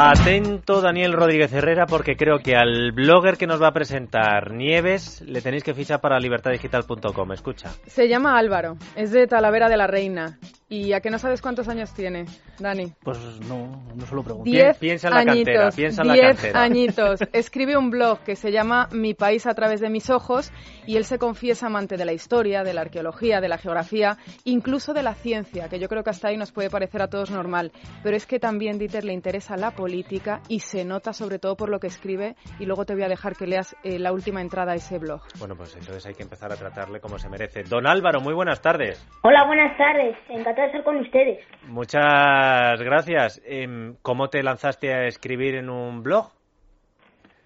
Atento Daniel Rodríguez Herrera porque creo que al blogger que nos va a presentar Nieves le tenéis que fichar para libertaddigital.com. Escucha. Se llama Álvaro, es de Talavera de la Reina. ¿Y a qué no sabes cuántos años tiene, Dani? Pues no, no se lo pregunto. Diez piensa en la añitos, cantera, piensa en la diez cantera. añitos. Escribe un blog que se llama Mi país a través de mis ojos y él se confiesa amante de la historia, de la arqueología, de la geografía, incluso de la ciencia, que yo creo que hasta ahí nos puede parecer a todos normal. Pero es que también, Dieter, le interesa la política y se nota sobre todo por lo que escribe y luego te voy a dejar que leas eh, la última entrada a ese blog. Bueno, pues entonces hay que empezar a tratarle como se merece. Don Álvaro, muy buenas tardes. Hola, buenas tardes. Encantado de estar con ustedes. Muchas gracias. Em, ¿Cómo te lanzaste a escribir en un blog?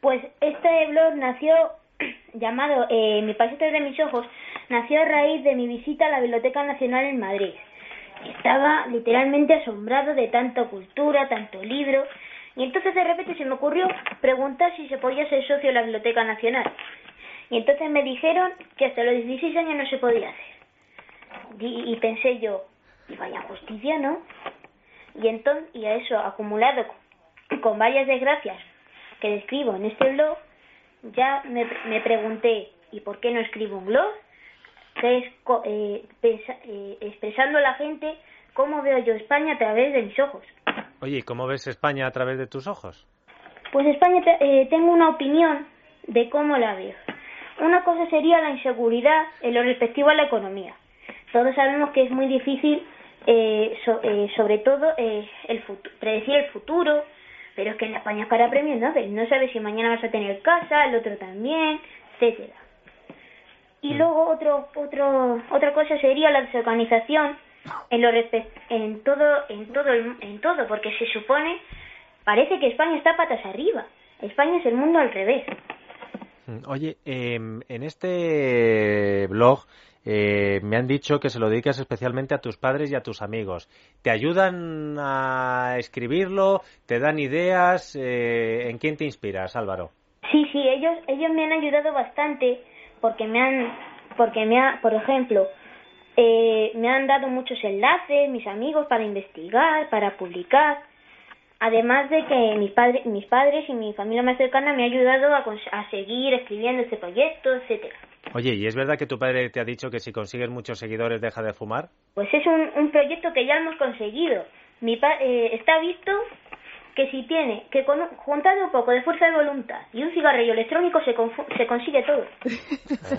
Pues este blog nació llamado eh, Mi país de mis ojos, nació a raíz de mi visita a la Biblioteca Nacional en Madrid. Estaba literalmente asombrado de tanta cultura, tanto libro, y entonces de repente se me ocurrió preguntar si se podía ser socio de la Biblioteca Nacional. Y entonces me dijeron que hasta los 16 años no se podía hacer. Y, y pensé yo, vaya justicia, ¿no? Y entonces, y a eso acumulado con, varias desgracias que describo en este blog, ya me, me pregunté, ¿y por qué no escribo un blog? Que es eh, pensa- eh, expresando a la gente cómo veo yo España a través de mis ojos. Oye, ¿y cómo ves España a través de tus ojos? Pues España eh, tengo una opinión de cómo la veo. Una cosa sería la inseguridad en lo respectivo a la economía. Todos sabemos que es muy difícil, eh, so- eh, sobre todo, eh, el predecir el futuro, pero es que en España es cara premio Nobel. No sabes si mañana vas a tener casa, el otro también, etcétera. Y luego otro, otro, otra cosa sería la desorganización en lo en todo, en todo, el- en todo, porque se supone, parece que España está patas arriba. España es el mundo al revés. Mm, Oye, em, en este blog eh, me han dicho que se lo dedicas especialmente a tus padres y a tus amigos. ¿Te ayudan a escribirlo? ¿Te dan ideas? Eh, ¿En quién te inspiras, Álvaro? Sí, sí, ellos, ellos me han ayudado bastante porque me han, porque me ha, por ejemplo, eh, me han dado muchos enlaces, mis amigos, para investigar, para publicar. Además de que mis padres, mis padres y mi familia más cercana me han ayudado a, a seguir escribiendo este proyecto, etcétera. Oye, ¿y es verdad que tu padre te ha dicho que si consigues muchos seguidores deja de fumar? Pues es un, un proyecto que ya hemos conseguido. Mi pa- eh, está visto que si tiene que con, un- juntando un poco de fuerza de voluntad y un cigarrillo electrónico se, se consigue todo.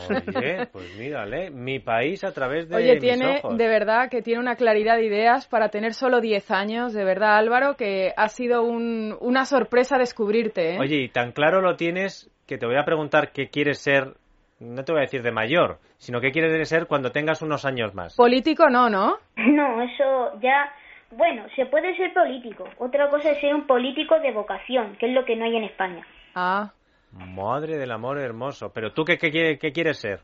Oye, pues mírale, mi país a través de Oye, mis tiene ojos. de verdad que tiene una claridad de ideas para tener solo 10 años, de verdad Álvaro, que ha sido un- una sorpresa descubrirte. ¿eh? Oye, y tan claro lo tienes que te voy a preguntar qué quieres ser, no te voy a decir de mayor, sino qué quieres ser cuando tengas unos años más. Político no, ¿no? No, eso ya... Bueno, se puede ser político. Otra cosa es ser un político de vocación, que es lo que no hay en España. Ah, Madre del amor hermoso. Pero tú qué, qué, qué- qué quieres ser?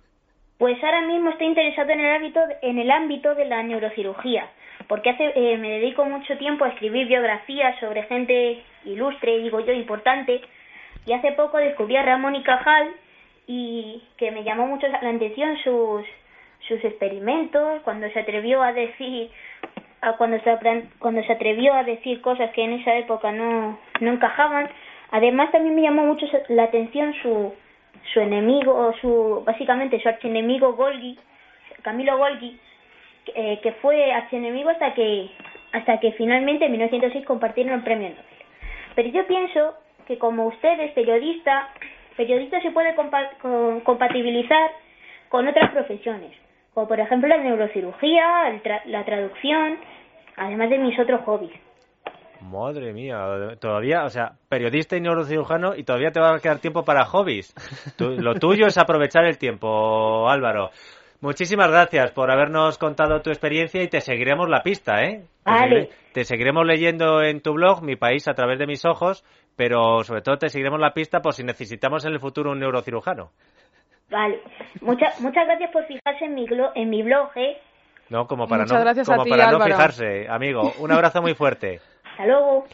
Pues ahora mismo estoy interesado en el ámbito, en el ámbito de la neurocirugía, porque hace, eh, me dedico mucho tiempo a escribir biografías sobre gente ilustre, digo yo, importante, y hace poco descubrí a Ramón y Cajal y que me llamó mucho la atención sus, sus experimentos, cuando se atrevió a decir a cuando se cuando se atrevió a decir cosas que en esa época no, no encajaban. Además también me llamó mucho la atención su su enemigo, su básicamente su archienemigo Golgi, Camilo Golgi, eh, que fue archienemigo hasta que hasta que finalmente en 1906 compartieron el premio Nobel. Pero yo pienso que como usted es periodista, se puede compa- co- compatibilizar con otras profesiones, como por ejemplo la neurocirugía, el tra- la traducción, además de mis otros hobbies. Madre mía, todavía, o sea, periodista y neurocirujano y todavía te va a quedar tiempo para hobbies. Tú- lo tuyo es aprovechar el tiempo, Álvaro. Muchísimas gracias por habernos contado tu experiencia y te seguiremos la pista, ¿eh? Te, Vale. seguire- te seguiremos leyendo en tu blog, Mi País a través de mis ojos, pero sobre todo te seguiremos la pista por si necesitamos en el futuro un neurocirujano. Vale. Muchas muchas gracias por fijarse en mi, en mi blog, ¿eh? No, como para Muchas no, como ti, para no fijarse, amigo. Un abrazo muy fuerte. Hasta luego.